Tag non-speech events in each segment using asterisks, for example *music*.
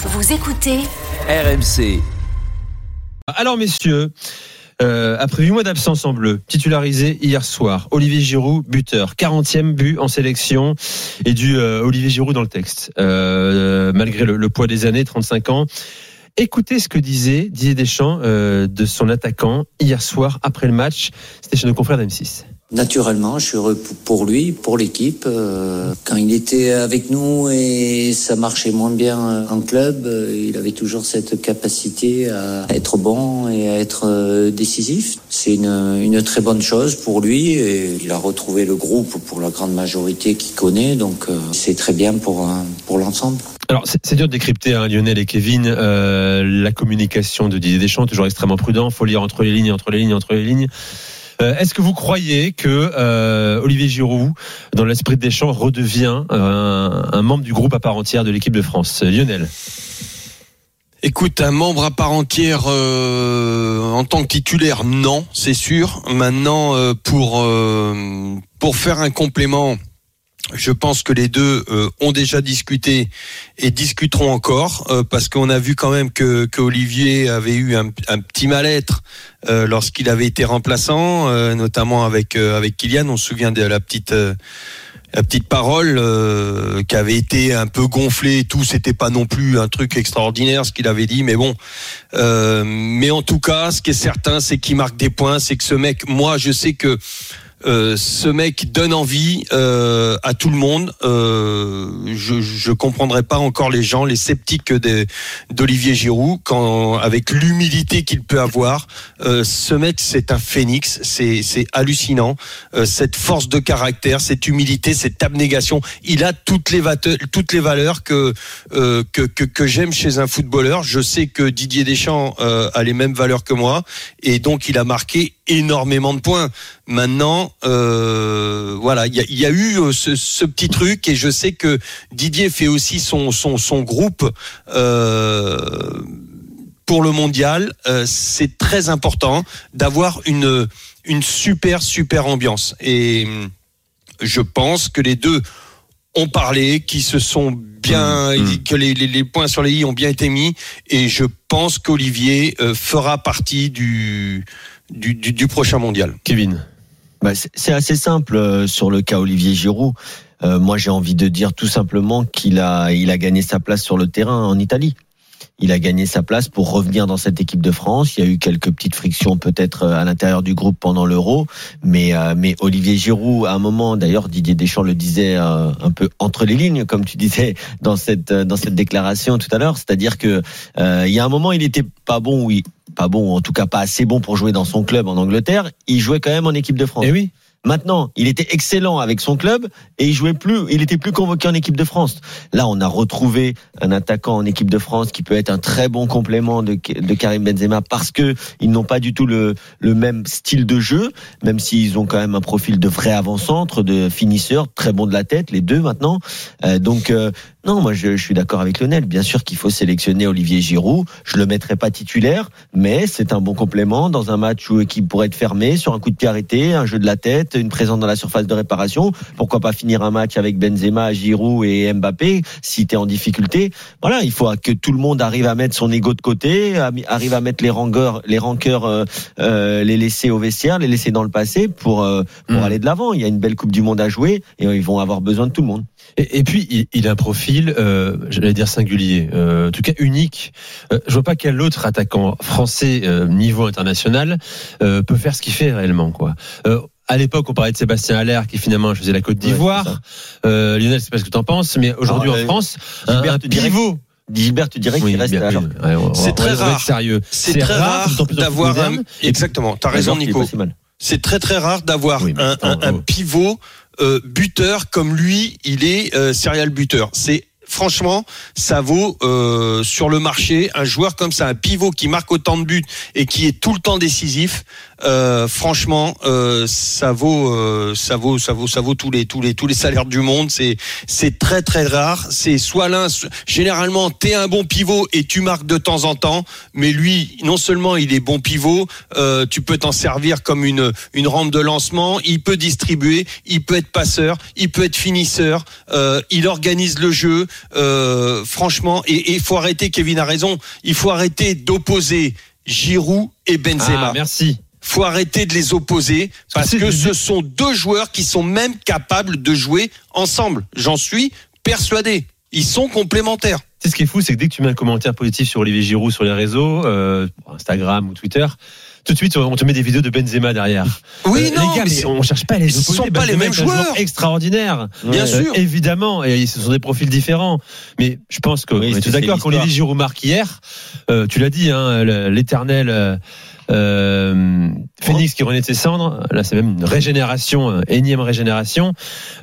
Vous écoutez RMC. Alors messieurs, euh, après 8 mois d'absence en bleu, titularisé hier soir, Olivier Giroud, buteur, 40e but en sélection et du euh, Olivier Giroud dans le texte, euh, malgré le, le poids des années, 35 ans. Écoutez ce que disait Didier Deschamps euh, de son attaquant hier soir après le match. C'était chez nos confrères d'M6. Naturellement, je suis heureux pour lui, pour l'équipe. Euh, Quand il était avec nous et ça marchait moins bien en club, euh, il avait toujours cette capacité à être bon et à être euh, décisif. C'est une, une très bonne chose pour lui et il a retrouvé le groupe pour la grande majorité qu'il connaît, donc c'est très bien pour, pour l'ensemble. Alors c'est dur de décrypter hein, Lionel et Kevin euh, la communication de Didier Deschamps, toujours extrêmement prudent. Faut lire entre les lignes, entre les lignes, entre les lignes. Euh, Est-ce que vous croyez que euh, Olivier Giroud, dans l'esprit de Deschamps, redevient un, membre du groupe à part entière de l'équipe de France Lionel? Écoute, un membre à part entière euh, en tant que titulaire, non, c'est sûr. Maintenant, euh, pour pour faire un complément, je pense que les deux euh, ont déjà discuté et discuteront encore euh, parce qu'on a vu quand même que, que Olivier avait eu un, petit mal-être euh, lorsqu'il avait été remplaçant, euh, notamment avec euh, avec Kylian. On se souvient de la petite euh, la petite parole euh, qui avait été un peu gonflée et tout, c'était pas non plus un truc extraordinaire ce qu'il avait dit, mais bon. Euh, mais en tout cas, ce qui est certain, c'est qu'il marque des points, c'est que ce mec, moi, je sais que euh, ce mec donne envie euh, à tout le monde. Euh, je je comprendrai pas encore les gens, les sceptiques d'Olivier Giroud, quand avec l'humilité qu'il peut avoir. Euh, ce mec, c'est un phénix, c'est hallucinant. Euh, cette force de caractère, cette humilité, cette abnégation, il a toutes les toutes les valeurs que que que, que j'aime chez un footballeur. Je sais que Didier Deschamps a les mêmes valeurs que moi et donc il a marqué énormément de points. Maintenant, euh, voilà, il y a, il y a eu euh, ce, ce petit truc et je sais que Didier fait aussi son son, son groupe euh, pour le mondial. Euh, c'est très important d'avoir une une super super ambiance et hum, je pense que les deux ont parlé, qui se sont bien, Mmh, que les, les, les points sur les i ont bien été mis, et je pense qu'Olivier euh, fera partie du, du, du, du prochain mondial. Kevin. Bah, c'est c'est assez simple euh, sur le cas Olivier Giroud. Euh, moi, j'ai envie de dire tout simplement qu'il a, il a gagné sa place sur le terrain en Italie. Il a gagné sa place pour revenir dans cette équipe de France. Il y a eu quelques petites frictions peut-être euh, à l'intérieur du groupe pendant l'Euro, mais euh, mais Olivier Giroud, à un moment, d'ailleurs Didier Deschamps le disait euh, un peu entre les lignes, comme tu disais dans cette dans cette déclaration tout à l'heure, c'est-à-dire que euh, il y a un moment, il était pas bon, oui, pas bon, en tout cas pas assez bon pour jouer dans son club en Angleterre. Il jouait quand même en équipe de France. Eh. Maintenant, il était excellent avec son club et il jouait plus, il était plus convoqué en équipe de France. Là, on a retrouvé un attaquant en équipe de France qui peut être un très bon complément de, Karim Benzema parce que ils n'ont pas du tout le, le même style de jeu, même s'ils ont quand même un profil de vrai avant-centre, de finisseur, très bon de la tête, les deux maintenant. Euh, donc, euh, non, moi je, je suis d'accord avec Lionel. Bien sûr qu'il faut sélectionner Olivier Giroud. Je le mettrai pas titulaire, mais c'est un bon complément dans un match où qui pourrait être fermé sur un coup de pied arrêté, un jeu de la tête, une présence dans la surface de réparation. Pourquoi pas finir un match avec Benzema, Giroud et Mbappé si tu es en difficulté. Voilà, il faut que tout le monde arrive à mettre son ego de côté, arrive à mettre les rancœurs, les rancœurs, euh, euh, les laisser au vestiaire, les laisser dans le passé pour euh, pour Mm. aller de l'avant. Il y a une belle Coupe du Monde à jouer et ils vont avoir besoin de tout le monde. Et, et puis, il, il a un profil, j'allais dire singulier, en tout cas unique. Je vois pas quel autre attaquant français niveau international peut faire ce qu'il fait réellement. Quoi. Euh, à l'époque, on parlait de Sébastien Allaire qui finalement faisait la Côte d'Ivoire. euh, Lionel, c'est pas ce que tu en penses, mais aujourd'hui Ah, en France, un, Gilbert un pivot. Gilbert, tu dirais qu'il reste à oui, ouais, C'est très rare. sérieux. C'est très rare d'avoir un. Exactement, t'as raison, Nico. C'est très très rare d'avoir Oui, mais un, attends, un- un oh. pivot euh, buteur comme lui, il est euh, serial buteur. C'est franchement, ça vaut euh, sur le marché un joueur comme ça, un pivot qui marque autant de buts et qui est tout le temps décisif. Euh, franchement, euh, ça vaut, ça vaut, ça vaut, ça vaut tous les tous les tous les salaires du monde. C'est c'est très très rare. C'est soit l'un, généralement t'es un bon pivot et tu marques de temps en temps, mais lui, non seulement il est bon pivot, tu peux t'en servir comme une une rampe de lancement. Il peut distribuer, il peut être passeur, il peut être finisseur. Il organise le jeu. Euh, franchement, et il faut arrêter. Kevin a raison. Il faut arrêter d'opposer Giroud et Benzema Ah, merci. faut arrêter de les opposer parce c'est- que ce sont deux joueurs qui sont même capables de jouer ensemble. J'en suis persuadé. Ils sont complémentaires. Tu sais, ce qui est fou, c'est que dès que tu mets un commentaire positif sur Olivier Giroud sur les réseaux, euh, Instagram ou Twitter, tout de suite on te met des vidéos de Benzema derrière. Oui, Euh, non, les gars, mais on cherche pas les ce opposer. sont pas les mêmes est joueur joueurs. extraordinaire. Bien Euh, sûr. évidemment, et ce sont des profils différents. Mais je pense qu'on Oui, est tous c'est d'accord l'histoire. qu'Olivier Giroud marque hier. euh, tu l'as dit, hein, l'éternel. Euh, Phoenix qui renaît de ses cendres, là c'est même une régénération, euh, énième régénération.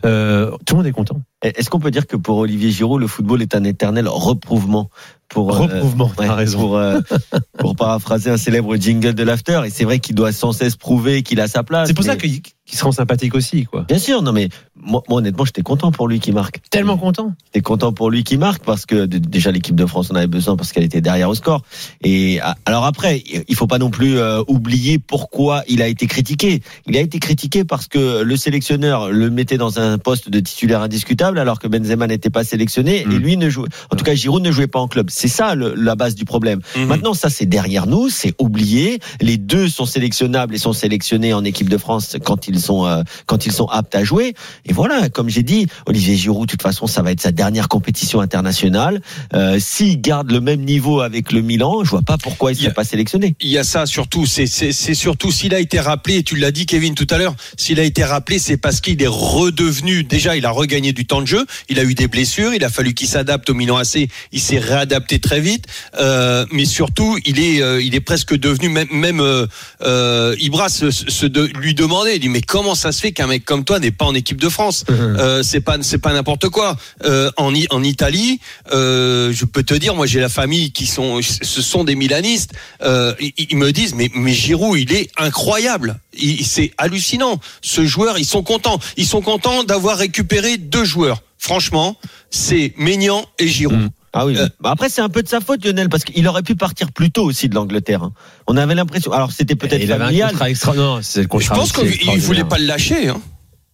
Euh, tout le monde est content. Est-ce qu'on peut dire que pour Olivier Giroud, le football est un éternel reprouvement pour euh, Reprouvement, t'as ouais, raison. Pour, euh, *laughs* pour paraphraser un célèbre jingle de l'after, et c'est vrai qu'il doit sans cesse prouver qu'il a sa place. C'est pour ça qu'il qu'il se rend sympathique aussi, quoi. Bien sûr, non mais moi, moi, honnêtement, j'étais content pour lui qui marque. Tellement content. J'étais content pour lui qui marque parce que déjà l'équipe de France en avait besoin parce qu'elle était derrière au score. Et alors après, il faut pas non plus euh, oublier pourquoi il a été critiqué. Il a été critiqué parce que le sélectionneur le mettait dans un poste de titulaire indiscutable alors que Benzema n'était pas sélectionné et Mm. lui ne jouait. En tout cas, Giroud ne jouait pas en club. C'est ça le- la base du problème. Mhm. Maintenant, ça c'est derrière nous, c'est oublié. Les deux sont sélectionnables et sont sélectionnés en équipe de France quand ils sont euh, quand ils sont aptes à jouer. Et voilà, comme j'ai dit, Olivier Giroud, de toute façon, ça va être sa dernière compétition internationale. Euh, S'il garde le même niveau avec le Milan, je vois pas pourquoi il serait pas sélectionné. Il y a ça surtout, c'est surtout s'il a été rappelé, et tu l'as dit Kevin tout à l'heure, s'il a été rappelé, c'est parce qu'il est redevenu, déjà il a regagné du temps de jeu, il a eu des blessures, il a fallu qu'il s'adapte au Milan AC, il s'est réadapté très vite, euh, mais surtout il est euh, il est presque devenu même même euh, euh, Ibra se, se de- lui demandait, il dit mais comment ça se fait qu'un mec comme toi n'est pas en équipe de France? Euh, c'est pas c'est pas n'importe quoi. Euh, en I- en Italie, euh, je peux te dire, moi j'ai la famille qui sont ce sont des Milanistes. Euh, ils, ils me disent mais mais Giroud il est incroyable. C'est hallucinant. Ce joueur, ils sont contents. Ils sont contents d'avoir récupéré deux joueurs. Franchement, c'est Maignan et Giroud. Mm. Ah oui. Euh, Bah après, c'est un peu de sa faute, Lionel, parce qu'il aurait pu partir plus tôt aussi de l'Angleterre. hein. On avait l'impression. Alors c'était peut-être il avait un familial. contrat extra. Non, c'est le Je pense qu'il voulait pas le lâcher. Hein.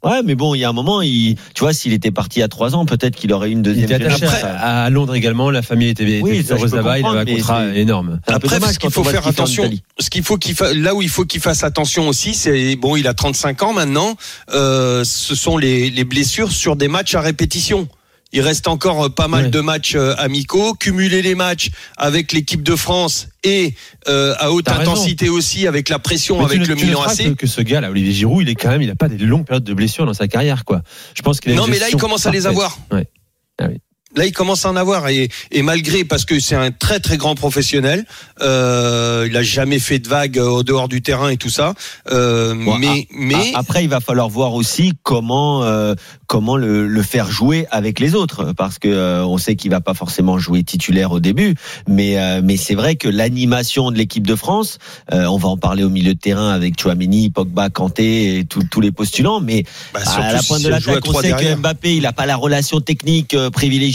Ouais, mais bon, il y a un moment, il, tu vois, s'il était parti à trois ans, peut-être qu'il aurait eu une Il deuxième était attaché génération. à à Londres également. La famille était, Oui, était ça, je heureuse là-bas. Il avait un contrat énorme. Après, ce qu'il faut faire attention, ce qu'il faut qu'il fa- là où il faut qu'il fasse attention aussi, c'est bon, il a 35 ans maintenant. Euh, ce sont les, les blessures sur des matchs à répétition. Il reste encore euh, pas mal Ouais. de matchs euh, amicaux. Cumuler les matchs avec l'équipe de France et euh, à haute raison. intensité aussi avec la pression Mais avec tu, le tu Milan AC. que, que ce gars là, Olivier Giroud, il est quand même, il a pas des longues périodes de blessures dans sa carrière, quoi. Je pense qu'il Non, mais là, il commence à les avoir. Ouais. Ah oui. Là, il commence à en avoir et, et malgré parce que c'est un très très grand professionnel, euh, il a jamais fait de vagues euh, au dehors du terrain et tout ça. Euh, Bon, mais mais A- Après, il va falloir voir aussi comment euh, comment le, le faire jouer avec les autres, parce que euh, on sait qu'il va pas forcément jouer titulaire au début, mais euh, mais c'est vrai que l'animation de l'équipe de France, euh, on va en parler au milieu de terrain avec Chouameni, Pogba, Kanté et tous les postulants, mais bah, à la si pointe de joue à l'attaque, on sait derrière. que Mbappé, il a pas la relation technique euh,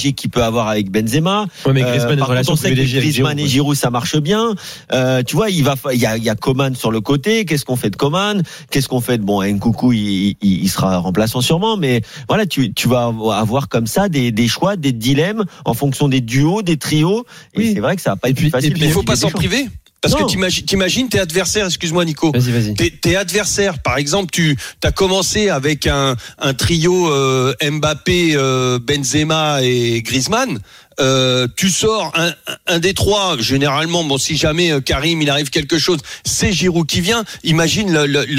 privilégiée qu'il peut avoir avec Benzema. Ouais, mais Euh, Griezmann par contre, relation on sait que Griezmann et Giroud, ça marche bien. Euh, tu vois, il va, il y a, il y a Coman sur le côté. Qu'est-ce qu'on fait de Coman? Qu'est-ce qu'on fait de bon Nkoukou il, il, il sera remplaçant sûrement, mais voilà, tu, tu vas avoir comme ça des, des choix, des dilemmes en fonction des duos, des trios. Et Oui. c'est vrai que ça va pas être puis- plus facile. et puis, il faut pas s'en priver. Parce Non. que t'imagines, t'imagines tes adversaires, excuse-moi Nico. Vas-y, vas-y. Tes, tes adversaires, par exemple, tu as commencé avec un, un trio euh, Mbappé, euh, Benzema et Griezmann. Euh, tu sors un, un des trois, généralement, bon, si jamais euh, Karim il arrive quelque chose, c'est Giroud qui vient. Imagine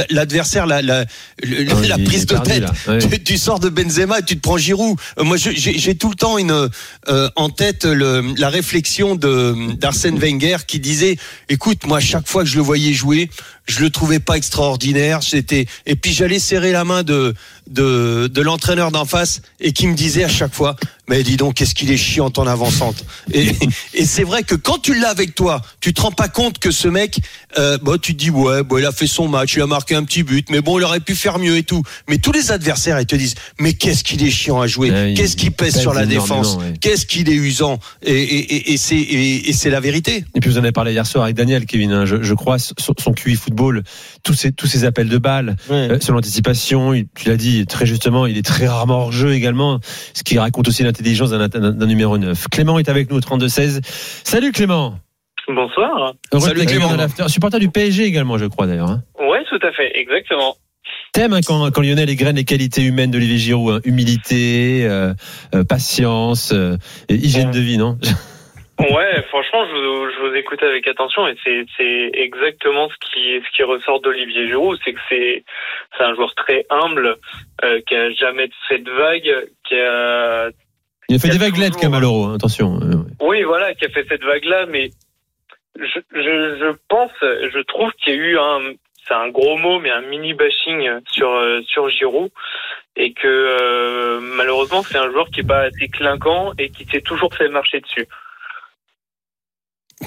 l'adversaire, la, la, Ah, *laughs* la est prise de perdu, tête. Ouais. Tu, tu sors de Benzema, et tu te prends Giroud. Euh, moi, j'ai tout le temps une euh, en tête le, la réflexion de d'Arsène Wenger qui disait, écoute, moi, chaque fois que je le voyais jouer, je le trouvais pas extraordinaire. J'étais et puis j'allais serrer la main de de, de l'entraîneur d'en face et qui me disait à chaque fois mais dis donc qu'est-ce qu'il est chiant en avançante et, et c'est vrai que quand tu l'as avec toi tu te rends pas compte que ce mec euh, bah, tu te dis ouais bon il a fait son match il a marqué un petit but mais bon il aurait pu faire mieux et tout mais tous les adversaires ils te disent mais qu'est-ce qu'il est chiant à jouer? Ouais, il- qu'est-ce qu'il pèse sur la défense? ouais. qu'est-ce qu'il est usant? Et, et, et, et c'est et, et c'est la vérité Et puis vous en avez parlé hier soir avec Daniel, Kevin. hein, je, je crois son, son QI football, tous ces tous ces appels de balles, Ouais. euh, sur l'anticipation. il- Tu l'as dit très justement, il est très rarement hors jeu également, ce qui raconte aussi l'intelligence d'un numéro 9. Clément est avec nous au 32 16. Salut Clément. Bonsoir. Heureux Salut de Clément. Supporter du PSG également, je crois d'ailleurs. Hein. Ouais, tout à fait, exactement. T'aimes hein, quand, quand Lionel égrène les qualités humaines d'Olivier Giroud, hein, humilité, euh, euh, patience, euh, et hygiène de vie, non? *laughs* Ouais, franchement, je vous, je vous écoute avec attention et c'est c'est exactement ce qui ce qui ressort d'Olivier Giroud, c'est que c'est c'est un joueur très humble, euh, qui a jamais fait de vagues, qui a Il a fait y des a vaguelettes Maloro, hein, attention. oui voilà, qui a fait cette vague là, mais je je, pense, je trouve qu'il y a eu un c'est un gros mot, mais un mini bashing sur euh, sur Giroud et que euh, malheureusement c'est un joueur qui est pas assez clinquant et qui s'est toujours fait marcher dessus.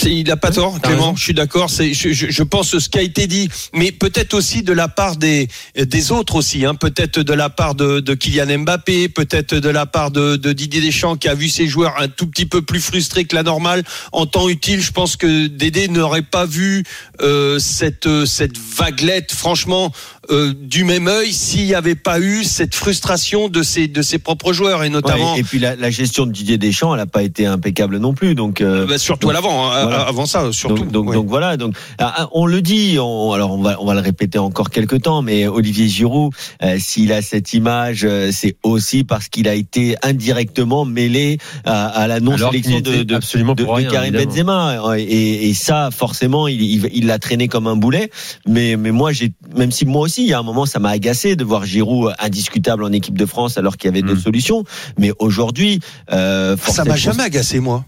Il n'a pas tort, Clément. raison. Je suis d'accord. Je, je, je pense ce qui a été dit, mais peut-être aussi de la part des des autres aussi. Hein. Peut-être de la part de, de Kylian Mbappé, peut-être de la part de, de Didier Deschamps qui a vu ses joueurs un tout petit peu plus frustrés que la normale en temps utile. Je pense que Dédé n'aurait pas vu euh, cette cette vaguelette, franchement, euh, du même œil s'il n'y avait pas eu cette frustration de ses de ses propres joueurs et notamment. Ouais, et puis la, la gestion de Didier Deschamps, elle n'a pas été impeccable non plus. Donc, euh, bah, surtout à l'avant, hein, voilà. avant ça, surtout. Donc, donc, ouais. donc voilà. Donc, ah, ah, on le dit. On, alors on va, on va le répéter encore quelques temps. Mais Olivier Giroud, euh, s'il a cette image, euh, c'est aussi parce qu'il a été indirectement mêlé à, à la non Alors qu'il sélection de, de, absolument de, de rien, Karim évidemment. Benzema et, et ça forcément il il il l'a traîné comme un boulet mais mais moi j'ai même si moi aussi il y a un moment ça m'a agacé de voir Giroud indiscutable en équipe de France alors qu'il y avait Mm. d'autres solutions mais aujourd'hui euh, ça m'a de jamais agacé moi.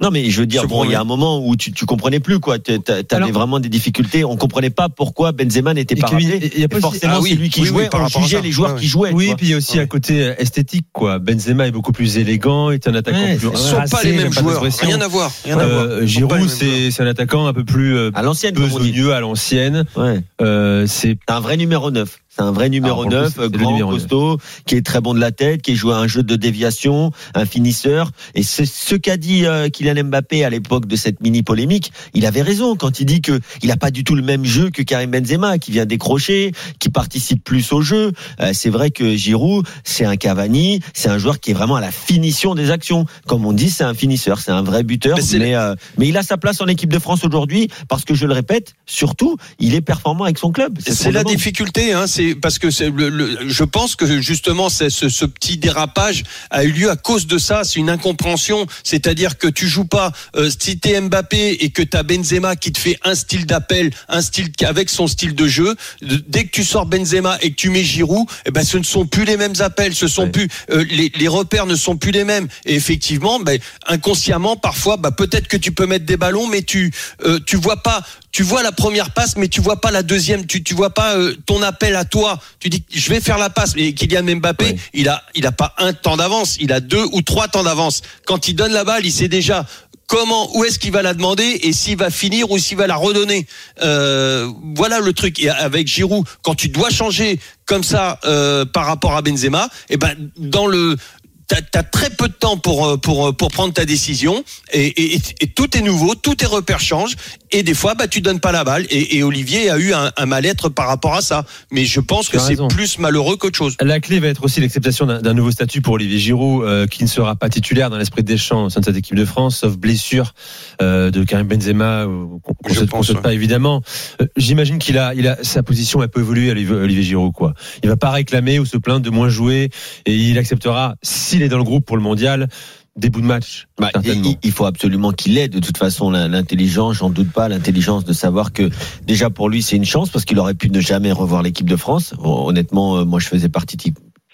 Non mais je veux dire bon il y a oui. un moment où tu tu comprenais plus quoi Tu- Alors- vraiment des difficultés on comprenait pas pourquoi Benzema n'était pas rappelé il y a pas forcément Ah oui, c'est lui qui oui, oui, jouait par on rapport à jugeait ça. les joueurs Ouais, qui jouaient Oui, et puis il y a aussi Ouais. un côté euh, esthétique, quoi. Benzema est beaucoup plus élégant, est un attaquant Ouais, plus Ce sont pas les mêmes joueurs. Rien à voir. Rien à Euh, les Giroud, c'est c'est un attaquant un peu plus euh, à l'ancienne besogneux à l'ancienne. ouais Euh, c'est C'est un vrai numéro 9. C'est un vrai numéro Ah, pour le coup, 9, c'est- c'est le grand, numéro costaud, qui est très bon de la tête, qui joue un jeu de déviation, un finisseur. Et c'est ce qu'a dit euh, Kylian Mbappé à l'époque de cette mini polémique. Il avait raison quand il dit que il a pas du tout le même jeu que Karim Benzema, qui vient décrocher, qui participe plus au jeu. Euh, c'est vrai que Giroud, c'est un Cavani, c'est un joueur qui est vraiment à la finition des actions. Comme on dit, c'est un finisseur, c'est un vrai buteur. Mais euh, mais il a sa place en équipe de France aujourd'hui parce que je le répète, surtout, il est performant avec son club. ce C'est la demande. difficulté, hein, c'est parce que c'est le, le- je pense que justement ce, ce petit dérapage a eu lieu à cause de ça. C'est une incompréhension, c'est-à-dire que tu joues pas euh, si t'es Mbappé et que t'as Benzema qui te fait un style d'appel, un style avec son style de jeu. Dès que tu sors Benzema et que tu mets Giroud, eh ben ce ne sont plus les mêmes appels, ce sont Ouais. plus euh, les, les repères ne sont plus les mêmes. Et effectivement, ben, inconsciemment parfois, bah, peut-être que tu peux mettre des ballons, mais tu euh, tu vois pas tu vois la première passe, mais tu vois pas la deuxième. Tu tu vois pas euh, ton appel à toi. Tu dis je vais faire la passe. Mais Kylian Mbappé, Ouais. il a il a pas un temps d'avance, il a deux ou trois temps d'avance. Quand il donne la balle, il sait déjà comment où est-ce qu'il va la demander et s'il va finir ou s'il va la redonner. Euh, voilà le truc. Et avec Giroud, quand tu dois changer comme ça euh, par rapport à Benzema, et ben dans le T'as as très peu de temps pour pour pour prendre ta décision et, et, et- et tout est nouveau, tous tes repères changent et des fois bah tu donnes pas la balle et, et Olivier a eu un, un mal-être par rapport à ça. Mais je pense que c'est plus malheureux qu'autre chose. La clé va être aussi l'acceptation d'un d'un nouveau statut pour Olivier Giroud, euh, qui ne sera pas titulaire dans l'esprit de Deschamps au sein de cette équipe de France, sauf blessure euh, de Karim Benzema, euh, qu'on qu'on Je souhaite- pas évidemment. Euh, J'imagine qu'il a, il a sa position un peu évolué, Olivier Olivier Giroud. Quoi. Il va pas réclamer ou se plaindre de moins jouer, et il acceptera, s'il est dans le groupe pour le mondial, des bouts de match. Bah, il, il faut absolument qu'il ait de toute façon l'intelligence, j'en doute pas, l'intelligence de savoir que déjà pour lui c'est une chance parce qu'il aurait pu ne jamais revoir l'équipe de France. Honnêtement, euh, moi je faisais partie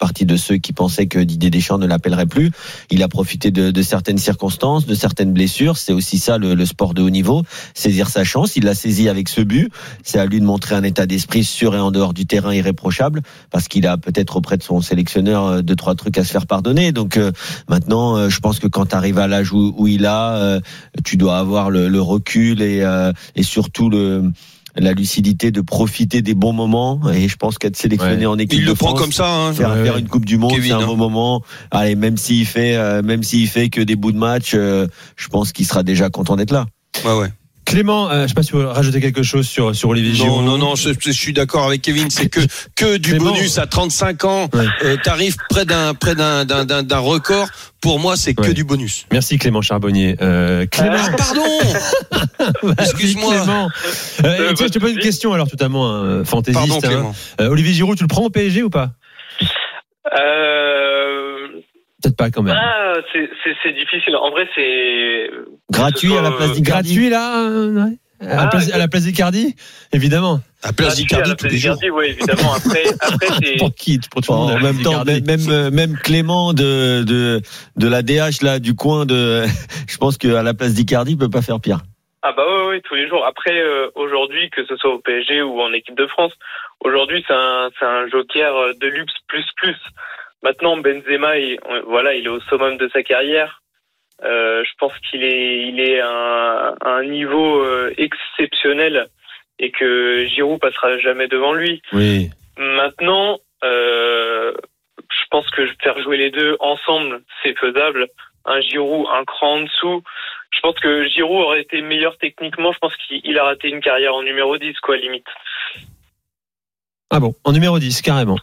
partie de ceux qui pensaient que Didier Deschamps ne l'appellerait plus. Il a profité de, de certaines circonstances, de certaines blessures. C'est aussi ça le, le sport de haut niveau, saisir sa chance. Il l'a saisi avec ce but. C'est à lui de montrer un état d'esprit sur et en dehors du terrain irréprochable, parce qu'il a peut-être auprès de son sélectionneur euh, deux trois trucs à se faire pardonner. Donc euh, maintenant, euh, je pense que quand tu arrives à l'âge où, où il a, euh, tu dois avoir le, le recul et, euh, et surtout le la lucidité de profiter des bons moments et je pense qu'être sélectionné Ouais. en équipe Il de le prend France, comme ça. Hein. faire, Ouais, faire ouais. une Coupe du Monde, c'est un hein. bon moment. Allez, même s'il fait, euh, même s'il fait que des bouts de match, euh, je pense qu'il sera déjà content d'être là. Ouais, ouais. Clément, euh, je sais pas si vous voulez rajouter quelque chose sur, sur Olivier Non, Giroud. non, non, je, je suis d'accord avec Kevin. C'est que que du Clément. bonus à 35 ans. Ouais. Euh, T'arrives près d'un près d'un d'un d'un d'un record. Pour moi, c'est que du bonus. Merci Clément Charbonnier. Euh, Clément, Ah, pardon. vas-y, *laughs* excuse-moi. Clément. Euh, tiens, je te pose une question alors totalement euh, fantaisiste. Pardon, hein. Euh, Olivier Giroud, tu le prends au PSG ou pas? Euh, Peut-être pas quand même. ah, c'est- difficile. En vrai, c'est Gratuit à la place d'Icardi. Gratuit là euh, ouais. à, la Ah, place, à la place d'Icardi Évidemment. À place gratuit à d'Icardi la tous les place jours. d'Icardi, ouais, évidemment. Après, *laughs* après c'est Pour qui Pour tout le monde. en à la même place temps, même, même, euh, même Clément de, de, de la DH là, du coin de, *laughs* je pense qu'à la place d'Icardi, il peut pas faire pire. Ah bah ouais, ouais, tous les jours. Après, euh, aujourd'hui, que ce soit au PSG ou en équipe de France, aujourd'hui c'est un, c'est un joker euh, de luxe plus plus. Maintenant, Benzema, il, voilà, il est au summum de sa carrière. Euh, je pense qu'il est, il est à un, à un niveau euh, exceptionnel et que Giroud passera jamais devant lui. Oui. Maintenant, euh, je pense que faire jouer les deux ensemble, c'est faisable. Un Giroud, un cran en dessous. Je pense que Giroud aurait été meilleur techniquement. Je pense qu'il il a raté une carrière en numéro 10, quoi, limite. Ah bon, en numéro 10, carrément.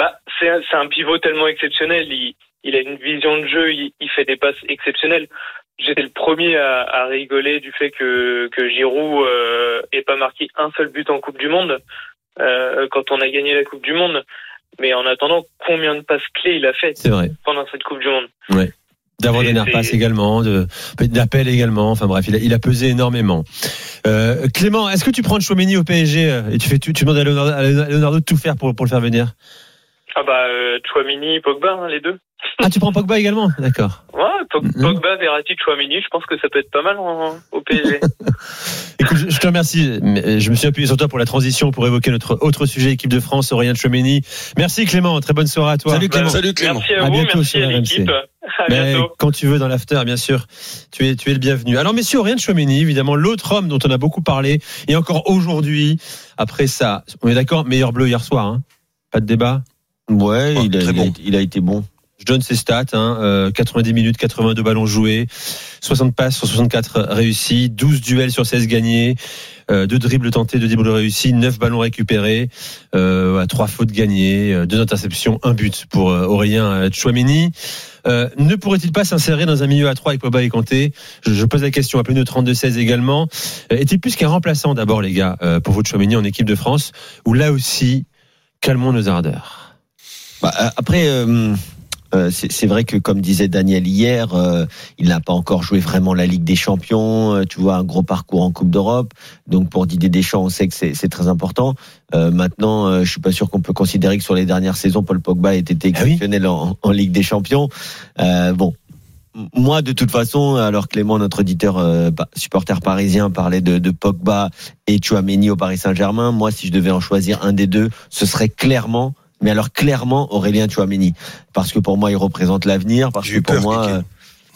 Bah, c'est un, pivot tellement exceptionnel. Il, il a une vision de jeu. Il, il fait des passes exceptionnelles. J'étais le premier à, à rigoler du fait que, que Giroud euh, ait pas marqué un seul but en Coupe du Monde euh, quand on a gagné la Coupe du Monde. Mais en attendant, combien de passes clés il a fait vrai. pendant cette Coupe du Monde D'avoir des C'est- narpasses c'est- également, de d'appels également. Enfin bref, il a, il a pesé énormément. Euh, Clément, est-ce que tu prends Chouameni au PSG euh, et tu fais tout, tu demandes à Leonardo, à Leonardo de tout faire pour, pour le faire venir? Ah bah euh, Chouamini, Pogba, hein, les deux. Ah, tu prends Pogba également? D'accord. Ouais, Pog- Mhm. Pogba, Verratti, Chouamini, je pense que ça peut être pas mal en- au PSG. *laughs* Écoute, je, te remercie. Mais Je me suis appuyé sur toi pour la transition pour évoquer notre autre sujet, équipe de France, Aurélien Chouameni. Merci Clément, très bonne soirée à toi. Salut, Clément. Salut Clément. Merci à, À vous, bientôt merci sur à l'équipe. À Mais bientôt. quand tu veux dans l'after, bien sûr, tu es, tu es le bienvenu. Alors, messieurs, Aurélien Chouameni, évidemment, l'autre homme dont on a beaucoup parlé, et encore aujourd'hui, après ça, on est d'accord, meilleur bleu hier soir, hein pas de débat? Ouais, Oh, il, a, il bon. été- il a été bon. Je donne ses stats, hein, euh, 90 minutes, 82 ballons joués, 60 passes sur 64 réussis, 12 duels sur 16 gagnés, euh, 2 dribbles tentés, 2 dribbles réussis, 9 ballons récupérés, euh, 3 fautes gagnées, euh, 2 interceptions, 1 but pour euh, Aurélien euh, Chouameni. Euh, ne pourrait-il pas s'insérer dans un milieu à 3 avec Pogba et Kanté? Je, je pose la question, appelez-nous 32-16 également. Euh, Est-il plus qu'un remplaçant d'abord, les gars, euh, pour vous Chouameni en équipe de France, ou là aussi, calmons nos ardeurs? Bah, euh, après, euh, euh, c'est vrai que comme disait Daniel hier, euh, il n'a pas encore joué vraiment la Ligue des Champions. euh, tu vois, un gros parcours en Coupe d'Europe. Donc pour Didier Deschamps, on sait que c'est très important. Euh, maintenant, euh, je suis pas sûr qu'on peut considérer que sur les dernières saisons, Paul Pogba ait été Ah oui exceptionnel en, en Ligue des Champions. Euh, bon. Moi, de toute façon, alors Clément, notre auditeur euh, supporter parisien, parlait de, de Pogba et Chouameni au Paris Saint-Germain. Moi, si je devais en choisir un des deux, ce serait clairement, mais alors clairement Aurélien Chouameni, parce que pour moi, il représente l'avenir, parce que pour moi,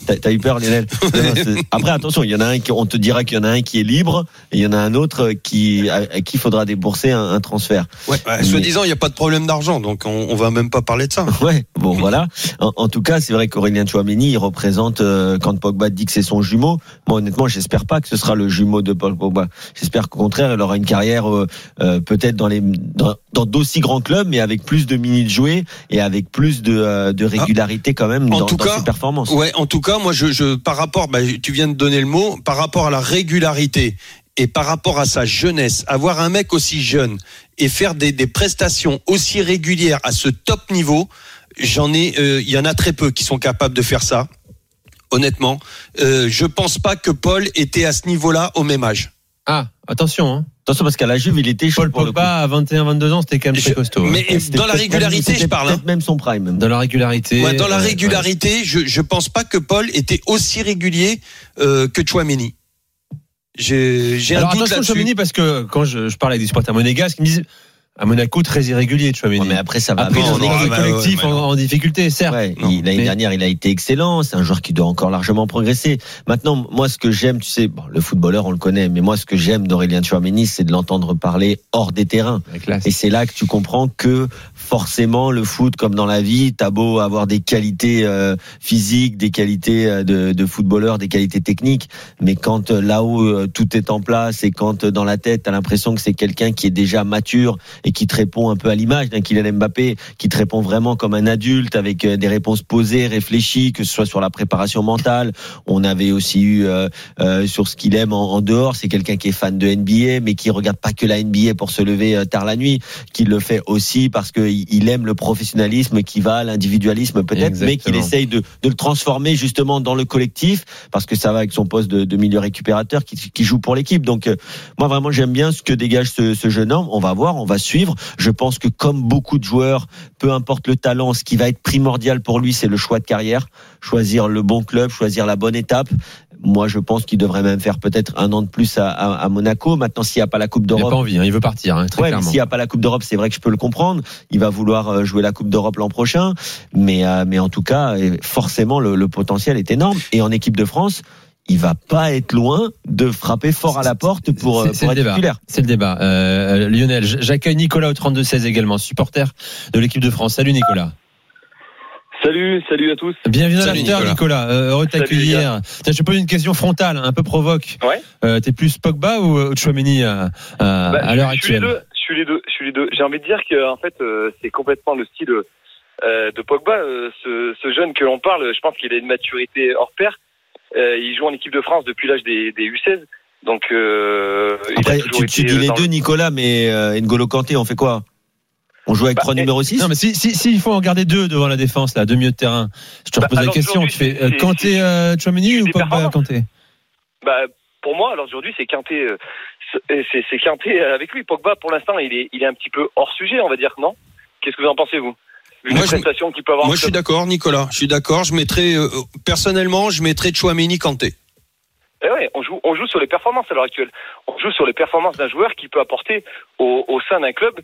t'as eu peur, Lionel. *laughs* Après, attention, il y en a un qui, on te dira qu'il y en a un qui est libre, et il y en a un autre qui à, qui faudra débourser un, un transfert. Ouais, Mais- Soi-disant, il n'y a pas de problème d'argent, donc on, on va même pas parler de ça. *laughs* Ouais, bon voilà. En, en tout cas, c'est vrai qu'Aurélien Chouameni, il représente euh, quand Pogba dit que c'est son jumeau. Moi, honnêtement, j'espère pas que ce sera le jumeau de Paul Pogba. J'espère qu'au contraire, il aura une carrière euh, euh, peut-être dans les dans dans d'aussi grands clubs, mais avec plus de minutes jouées et avec plus de euh, de régularité quand même En dans, tout dans cas, ses performances. Ouais, en tout cas, moi, je, par rapport, bah, tu viens de donner le mot, par rapport à la régularité et par rapport à sa jeunesse, avoir un mec aussi jeune et faire des, des prestations aussi régulières à ce top niveau, j'en ai, euh, il y en a très peu qui sont capables de faire ça. Honnêtement, euh, je pense pas que Paul était à ce niveau-là au même âge. Ah, Attention, hein. Attention parce qu'à la Juve, il était chaud Paul pour le coup. Pogba à 21-22 ans, c'était quand même très costaud. hein. mais dans la régularité, même- je parle. hein. Même son prime. Dans la régularité. Ouais, dans la euh, ouais. régularité, je je pense pas que Paul était aussi régulier euh, que Chouameni. J'ai un doute là-dessus. Chouameni parce que quand je, je parle avec des supporters monégasques, ils me disent à Monaco très irrégulier Chouameni. Ouais, mais après, ça va Après, non, un bah, collectif ouais, en, non. en difficulté, certes. Ouais, Non, il- l'année mais- dernière, il a été excellent. C'est un joueur qui doit encore largement progresser. Maintenant, moi, ce que j'aime, tu sais, bon, le footballeur, on le connaît, mais moi, ce que j'aime d'Aurélien Tchouameni, c'est de l'entendre parler hors des terrains. Et c'est là que tu comprends que forcément le foot, comme dans la vie, t'as beau avoir des qualités euh, physiques, des qualités euh, de, de footballeur, des qualités techniques, mais quand euh, là-haut euh, tout est en place et quand euh, dans la tête t'as l'impression que c'est quelqu'un qui est déjà mature et qui te répond un peu à l'image d'un Kylian Mbappé, qui te répond vraiment comme un adulte avec euh, des réponses posées, réfléchies, que ce soit sur la préparation mentale. On avait aussi eu euh, euh, sur ce qu'il aime en, en dehors, c'est quelqu'un qui est fan de NBA, mais qui regarde pas que la NBA pour se lever euh, tard la nuit, qui le fait aussi parce qu'il il aime le professionnalisme qui va à l'individualisme peut-être, mais qu'il essaye de, de le transformer justement dans le collectif parce que ça va avec son poste de, de milieu récupérateur qui, qui joue pour l'équipe. Donc euh, moi vraiment j'aime bien ce que dégage ce, ce jeune homme. On va voir, on va suivre. Je pense que comme beaucoup de joueurs, peu importe le talent, ce qui va être primordial pour lui, c'est le choix de carrière, choisir le bon club, choisir la bonne étape. Moi, je pense qu'il devrait même faire peut-être un an de plus à, à- à Monaco. Maintenant, s'il n'y a pas la Coupe Il n'a d'Europe, pas envie, hein, il veut partir, hein, très Ouais, clairement. s'il n'y a pas la Coupe d'Europe, c'est vrai que je peux le comprendre. Il va vouloir euh, jouer la Coupe d'Europe l'an prochain, mais euh, mais en tout cas, euh, forcément, le, le potentiel est énorme. Et en équipe de France, il va pas être loin de frapper fort à la porte pour, euh, pour le être débat. titulaire. C'est le débat. Euh, Lionel, j- j'accueille Nicolas au 32-16 également, supporter de l'équipe de France. Salut Nicolas. Salut, salut à tous. Bienvenue dans Salut, l'after Nicolas. Nicolas. Euh, heureux de t'accueillir. Je te pose une question frontale, un peu provoque. Ouais. Euh, T'es plus Pogba ou euh, Chouameni à, à, Bah, à l'heure actuelle? Je suis les deux. Je suis les deux. J'ai envie de dire que en fait, euh, c'est complètement le style euh, de Pogba. Euh, ce, ce jeune que l'on parle, je pense qu'il a une maturité hors pair. Euh, il joue en équipe de France depuis l'âge des, des U16. Donc, euh, Après, tu, dis les dans deux, le- Nicolas, mais euh, N'Golo Kanté, on fait quoi? On joue avec Bah, trois eh, numéros 6 Non, mais si, si, si il faut en garder deux devant la défense, là, deux milieux de terrain, je te Bah, repose la question. Tu fais euh, Kanté, euh, Chouameni ou performances. Kanté? Bah, pour moi, alors aujourd'hui, c'est euh, c'est- Quinté avec lui. Pogba, pour l'instant, il est, il est un petit peu hors sujet, on va dire, non? Qu'est-ce que vous en pensez, vous? Vu Moi, je- qu'il peut avoir. Moi, je suis d'accord, Nicolas. Je suis d'accord. Je mettrais euh, personnellement, je mettrais Chouameni Kanté. Eh ouais, on joue, on joue sur les performances à l'heure actuelle. On joue sur les performances d'un joueur qui peut apporter au, au sein d'un club.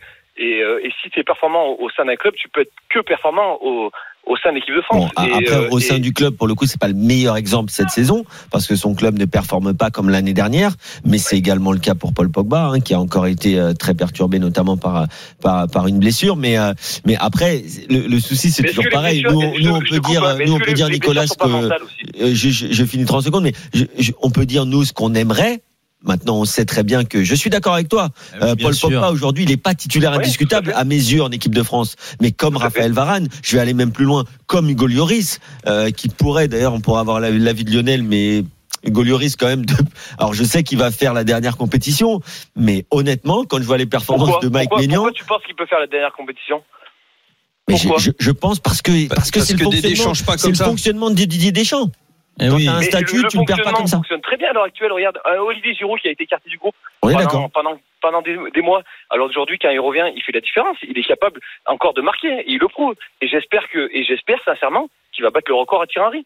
Et, euh, et si tu es performant au, au sein d'un club, tu peux être que performant au, au sein de l'équipe de Bon, France. Et, après, euh, au sein du club, pour le coup, c'est pas le meilleur exemple cette saison parce que son club ne performe pas comme l'année dernière, mais c'est également le cas pour Paul Pogba, hein, qui a encore été euh, très perturbé, notamment par par, par une blessure. Mais euh, mais après, le, le souci, c'est toujours pareil. Nous, on- je- nous, on peut dire, nous, on peut dire, Nicolas, que euh, je, je, je finis 30 secondes, mais je, je- on peut dire nous ce qu'on aimerait. Maintenant, on sait très bien que je suis d'accord avec toi. Euh, Bien Paul sûr. Pogba aujourd'hui, il n'est pas titulaire Ouais, indiscutable à mes yeux en équipe de France. Mais comme Raphaël Varane, je vais aller même plus loin, comme Hugo Lloris, euh, qui pourrait d'ailleurs, on pourrait avoir la- l'avis de Lionel, mais Hugo Lloris quand même. De... Alors je sais qu'il va faire la dernière compétition, mais honnêtement, quand je vois les performances Pourquoi, de Mike Maignan, pourquoi tu penses qu'il peut faire la dernière compétition? Mais je, pourquoi? je- je pense parce que parce que Parce c'est le fonctionnement, pas le fonctionnement de Didier Deschamps. Eh Quand oui. un statut, le tu ne perds pas fonctionnement comme ça. fonctionne très bien à l'heure actuelle. Regarde, euh, Olivier Giroud qui a été écarté du groupe est pendant, pendant, pendant des, des mois. Alors aujourd'hui, quand il revient, il fait la différence. Il est capable encore de marquer. Et il le prouve. Et j'espère que, et j'espère sincèrement qu'il va battre le record à Thierry.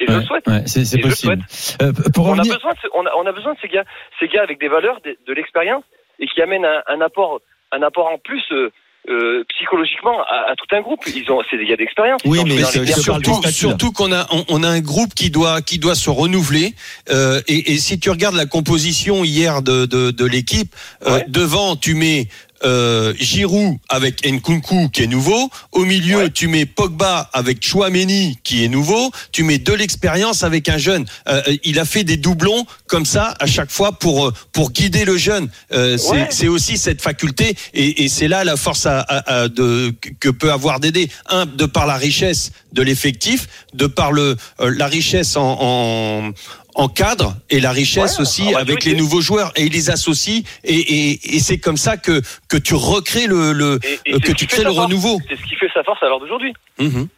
Et je le souhaite. ouais, c'est Et possible. Euh, pour On a besoin de, on a, on a besoin de ces gars, ces gars avec des valeurs, de, de l'expérience et qui amènent un, un apport, un apport en plus euh, euh, psychologiquement à, à tout un groupe. Ils ont, c'est des gars d'expérience. Oui, mais je Surtout, surtout qu'on a on, on a un groupe qui doit qui doit se renouveler euh, et, et si tu regardes la composition hier de de, de l'équipe euh, devant tu mets euh, Giroud avec Nkunku qui est nouveau. Au milieu, Ouais. tu mets Pogba avec Chouameni qui est nouveau. Tu mets de l'expérience avec un jeune. Euh, il a fait des doublons comme ça à chaque fois pour euh, pour guider le jeune. Euh, c'est Ouais. c'est aussi cette faculté et, et c'est là la force à, à- à de que peut avoir Dédé. Un de par la richesse de l'effectif, de par le euh, la richesse en, en en cadre et la richesse Ouais, aussi avec les nouveaux joueurs et il les associe et, et, et c'est comme ça que que tu recrées le, le Et- et euh, que tu crées le force. renouveau. C'est ce qui fait sa force à l'heure d'aujourd'hui. Mhm.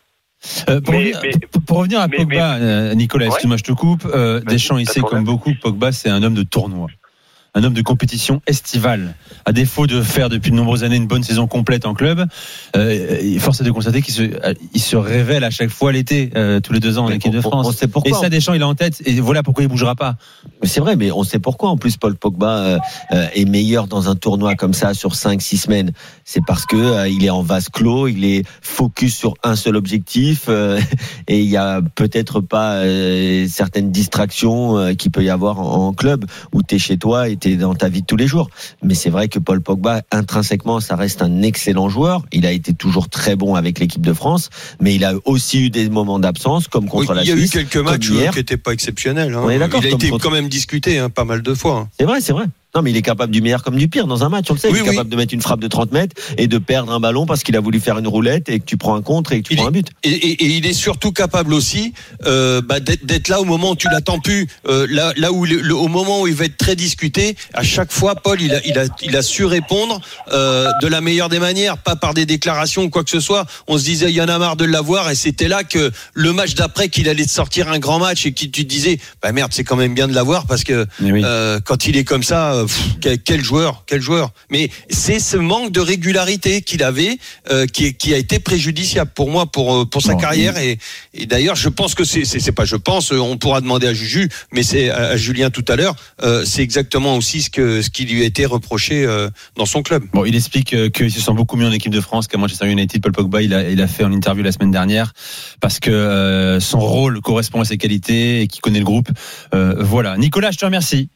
euh, pour, Mais- revenir, mais- pour- revenir à mais- Pogba, euh, Nicolas, Ouais. excuse-moi, je te coupe. Euh, Deschamps, il sait comme beaucoup, que Pogba, c'est un homme de tournoi. Un homme de compétition estivale. À défaut de faire depuis de nombreuses années une bonne saison complète en club, euh, force est de constater qu'il se, il se révèle à chaque fois l'été, euh, tous les deux ans en Mais équipe de on- on France. sait pourquoi. Et ça, Deschamps, il a en tête. Et voilà pourquoi il bougera pas. C'est vrai, mais on sait pourquoi. En plus, Paul Pogba euh, euh, est meilleur dans un tournoi comme ça sur 5-6 semaines. C'est parce que euh, il est en vase clos, il est focus sur un seul objectif euh, *laughs* et il y a peut-être pas euh, certaines distractions euh, qu'il peut y avoir en, en club où tu es chez toi et dans ta vie de tous les jours. Mais c'est vrai que Paul Pogba, intrinsèquement, ça reste un excellent joueur. Il a été toujours très bon avec l'équipe de France, mais il a aussi eu des moments d'absence comme contre Oui, la il y a eu Suisse. quelques matchs hier. euh, qui n'étaient pas exceptionnels. hein. On est Il a comme été contre- quand même discuté hein, pas mal de fois. hein. C'est vrai, c'est vrai. Non, mais il est capable du meilleur comme du pire dans un match, on le sait. Oui, il est oui. capable de mettre une frappe de 30 mètres et de perdre un ballon parce qu'il a voulu faire une roulette et que tu prends un contre et que tu Il prends un but. Et, et- et il est surtout capable aussi euh, bah, d'être là au moment où tu l'attends plus, euh, là, là où le- le- au moment où il va être très discuté. À chaque fois, Paul, il a, il a, il a su répondre euh, de la meilleure des manières, pas par des déclarations ou quoi que ce soit. On se disait, il y en a marre de l'avoir, et c'était là que le match d'après qu'il allait te sortir un grand match et qui tu te disais, bah merde, c'est quand même bien de l'avoir parce que oui. euh, quand il est comme ça, euh, pff, quel, quel joueur, quel joueur. Mais c'est ce manque de régularité qu'il avait euh, qui, qui a été préjudiciable pour moi pour euh, pour sa Bon, carrière et, et d'ailleurs je pense que c'est c'est pas je pense euh, on pourra demander à Juju mais c'est à, Julien tout à l'heure euh, c'est exactement aussi ce que ce qui lui a été reproché euh, dans son club. Bon, il explique qu'il se sent beaucoup mieux en équipe de France qu'à Manchester United. Paul Pogba, il a, il a fait en interview la semaine dernière parce que euh, son rôle correspond à ses qualités et qu'il connaît le groupe. Euh, voilà. Nicolas, je te remercie.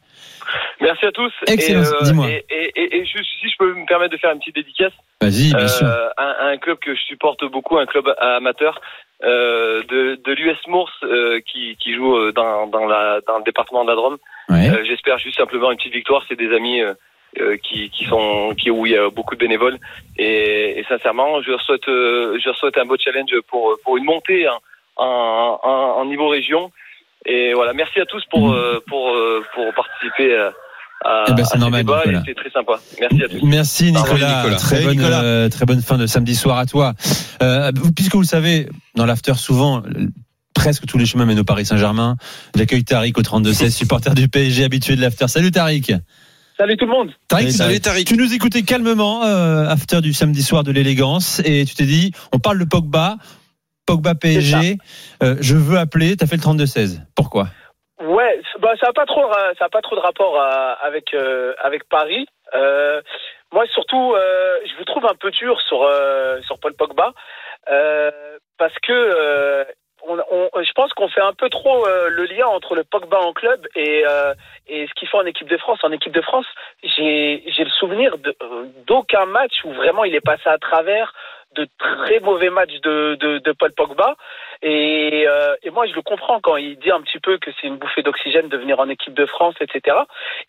Merci à tous. Excellent, Et, euh, dis-moi. Et, si je peux me permettre de faire une petite dédicace, Vas-y, bien sûr. euh, un, un club que je supporte beaucoup, un club amateur euh, de, de l'US Mours euh, qui, qui joue euh, dans, dans, la, dans le département de la Drôme. Ouais. Euh, J'espère juste simplement une petite victoire. C'est des amis euh, euh, qui, qui sont qui où il y a beaucoup de bénévoles et, et sincèrement, je leur souhaite euh, je leur souhaite un beau challenge pour pour une montée en- en niveau région. Et voilà, merci à tous pour euh, pour euh, pour participer à, à, Eh ben, c'est à ce normal, débat et Nicolas. c'est très sympa. Merci à tous. Merci Nicolas. revoir, Nicolas. Très bonne Nicolas. euh, très bonne fin de samedi soir à toi. Euh, puisque vous le savez, dans l'after souvent euh, presque tous les chemins mènent au Paris Saint-Germain. J'accueille Tariq au 32 16, supporter du PSG habitué de l'after. Salut Tariq. Salut tout le monde. Tariq, Salut, tu- Tariq. tu nous écoutais calmement euh, after du samedi soir de l'élégance et tu t'es dit on parle de Pogba, Pogba PSG. Euh, je veux appeler. T'as fait le 32 16. Pourquoi? Ouais, bah, ça n'a pas trop, ra- ça a pas trop de rapport à- avec euh, avec Paris. Euh, moi, surtout, je vous trouve un peu dur sur sur Paul Pogba parce que on, on- je pense qu'on fait un peu trop euh, le lien entre le Pogba en club et euh, et ce qu'il fait en équipe de France. En équipe de France, j'ai le souvenir d'aucun match où vraiment il est passé à travers de très mauvais matchs de, de, de Paul Pogba. Et, euh, et moi, je le comprends quand il dit un petit peu que c'est une bouffée d'oxygène de venir en équipe de France, etc.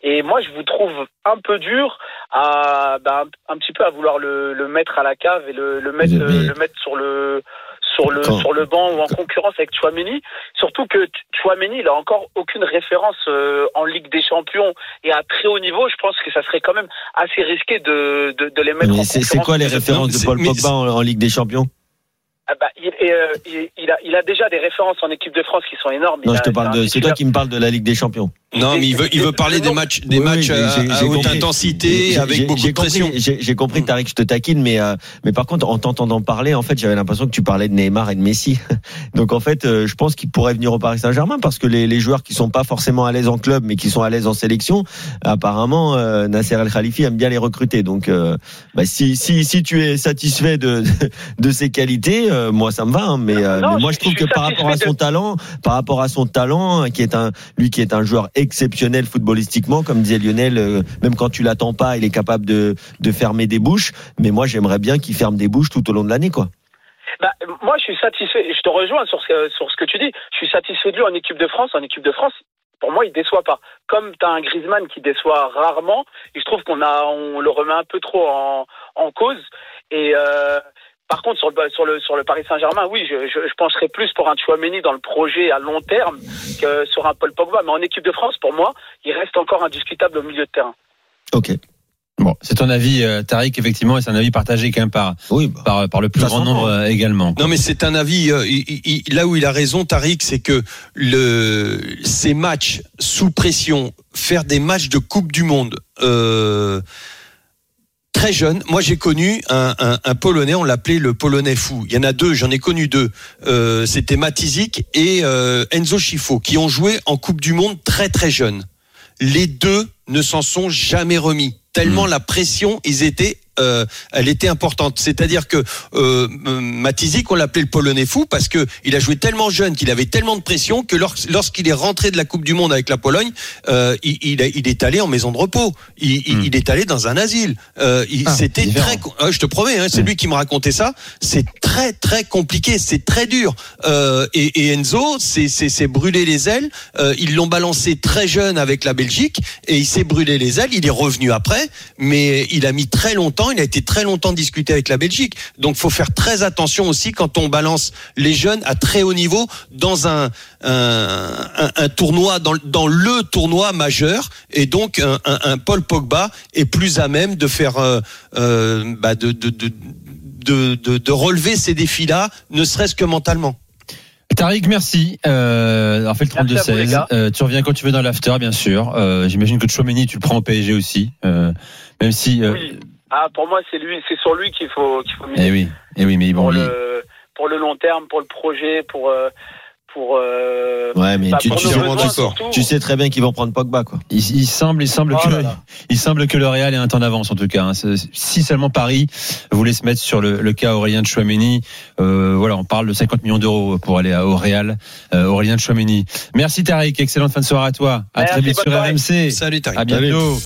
Et moi, je vous trouve un peu dur à ben, un, un petit peu à vouloir le, le mettre à la cave et le, le mettre, Mais- euh, le mettre sur le sur le sur le banc ou en concurrence avec Chouameni. Surtout que Chouameni, il a encore aucune référence euh, en Ligue des Champions et à très haut niveau. Je pense que ça serait quand même assez risqué de de, de les mettre en Mais concurrence. c'est quoi les références de Paul Pogba en, en Ligue des Champions? Ah bah, il, et, euh, il, il a, il a déjà des références en équipe de France qui sont énormes. Non, Il je a- te parle il a un de. C'est toi qui me parles de la Ligue des Champions. Non, mais il veut il veut parler des matchs des Oui, matchs oui, à, haute compris. intensité avec beaucoup j'ai de pression. compris- J'ai j'ai compris, Tariq, je te taquine, mais euh, mais par contre, en t'entendant parler, en fait, j'avais l'impression que tu parlais de Neymar et de Messi. *laughs* Donc en fait, euh, je pense qu'il pourrait venir au Paris Saint-Germain parce que les, les joueurs qui sont pas forcément à l'aise en club, mais qui sont à l'aise en sélection, apparemment, euh, Nasser El Khalifi aime bien les recruter. Donc, euh, bah, si si si tu es satisfait de de ses qualités, euh, moi ça me va. hein, mais, euh, Non, mais moi, je- trouve je que par rapport à son de- talent, par rapport à son talent, qui est un lui qui est un joueur exceptionnel footballistiquement, comme disait Lionel, euh, même quand tu l'attends pas, il est capable de de fermer des bouches. Mais moi, j'aimerais bien qu'il ferme des bouches tout au long de l'année, quoi. Bah, moi, je suis satisfait. Je te rejoins sur ce, sur ce que tu dis. Je suis satisfait de lui en équipe de France. En équipe de France, pour moi, il déçoit pas. Comme tu as un Griezmann qui déçoit rarement, et je trouve qu'on a, on le remet un peu trop en, en cause. Et euh, par contre, sur le, sur le, sur le Paris Saint-Germain, oui, je, je, je pencherais plus pour un Chouameni dans le projet à long terme que sur un Paul Pogba. Mais en équipe de France, pour moi, il reste encore indiscutable au milieu de terrain. Ok. Bon, c'est ton avis, euh, Tariq, effectivement, et c'est un avis partagé quand même par, Oui, bah, par, par le plus grand nombre euh, également. Non, mais c'est un avis. euh, il- il- il- là où il a raison, Tariq, c'est que le, ces matchs sous pression, faire des matchs de Coupe du Monde euh, très jeune. Moi, j'ai connu un, un, un Polonais, on l'appelait le Polonais fou. Il y en a deux, j'en ai connu deux. Euh, C'était Matizik et euh, Enzo Schifo, qui ont joué en Coupe du Monde très très jeunes. Les deux ne s'en sont jamais remis. Tellement la pression, ils étaient, euh, elle était importante. C'est-à-dire que euh, Matizik, on l'appelait le Polonais fou parce que il a joué tellement jeune, qu'il avait tellement de pression que lors- lorsqu'il est rentré de la Coupe du Monde avec la Pologne, euh, il, il, a- il est allé en maison de repos. Il, Hmm. il est allé dans un asile. Euh, Ah, C'était très, Ah, je te promets, hein, c'est Hmm. lui qui me racontait ça. C'est très très compliqué, c'est très dur. Euh, et, et Enzo, c'est c'est- c'est brûlé les ailes. Euh, ils l'ont balancé très jeune avec la Belgique et il s'est brûlé les ailes. Il est revenu après, mais il a mis très longtemps. Il a été très longtemps discuté avec la Belgique. Donc, faut faire très attention aussi quand on balance les jeunes à très haut niveau dans un un, un- un tournoi, dans, dans le tournoi majeur. Et donc, un, un- un Paul Pogba est plus à même de faire, euh, euh, bah, de, de, de, de, de, de relever ces défis-là, ne serait-ce que mentalement. Tariq, merci. Euh, on fait le Merci à vous, les 32-16. gars. Euh, tu reviens quand tu veux dans l'after, bien sûr. Euh, J'imagine que Chouameni, tu le prends au PSG aussi. Euh, même si. Euh, Oui. Ah, pour moi, c'est lui, c'est sur lui qu'il faut, qu'il faut miser. eh oui, eh oui, mais bon, pour il- le, pour le long terme, pour le projet, pour, euh, pour, euh, Ouais, mais bah, tu, tu sais, besoins tu très bien qu'ils vont prendre Pogba, quoi. il, il semble, il semble Oh que, là là. il semble que le Real est un temps d'avance en tout cas. hein. Si seulement Paris voulait se mettre sur le, le cas Aurélien de Chouameni, euh, voilà, on parle de 50 millions d'euros pour aller à- au Real. Euh, Aurélien de Chouameni. Merci Tariq, excellente fin de soirée à toi. À Merci, très vite sur. RMC. Salut, Tariq. À bientôt.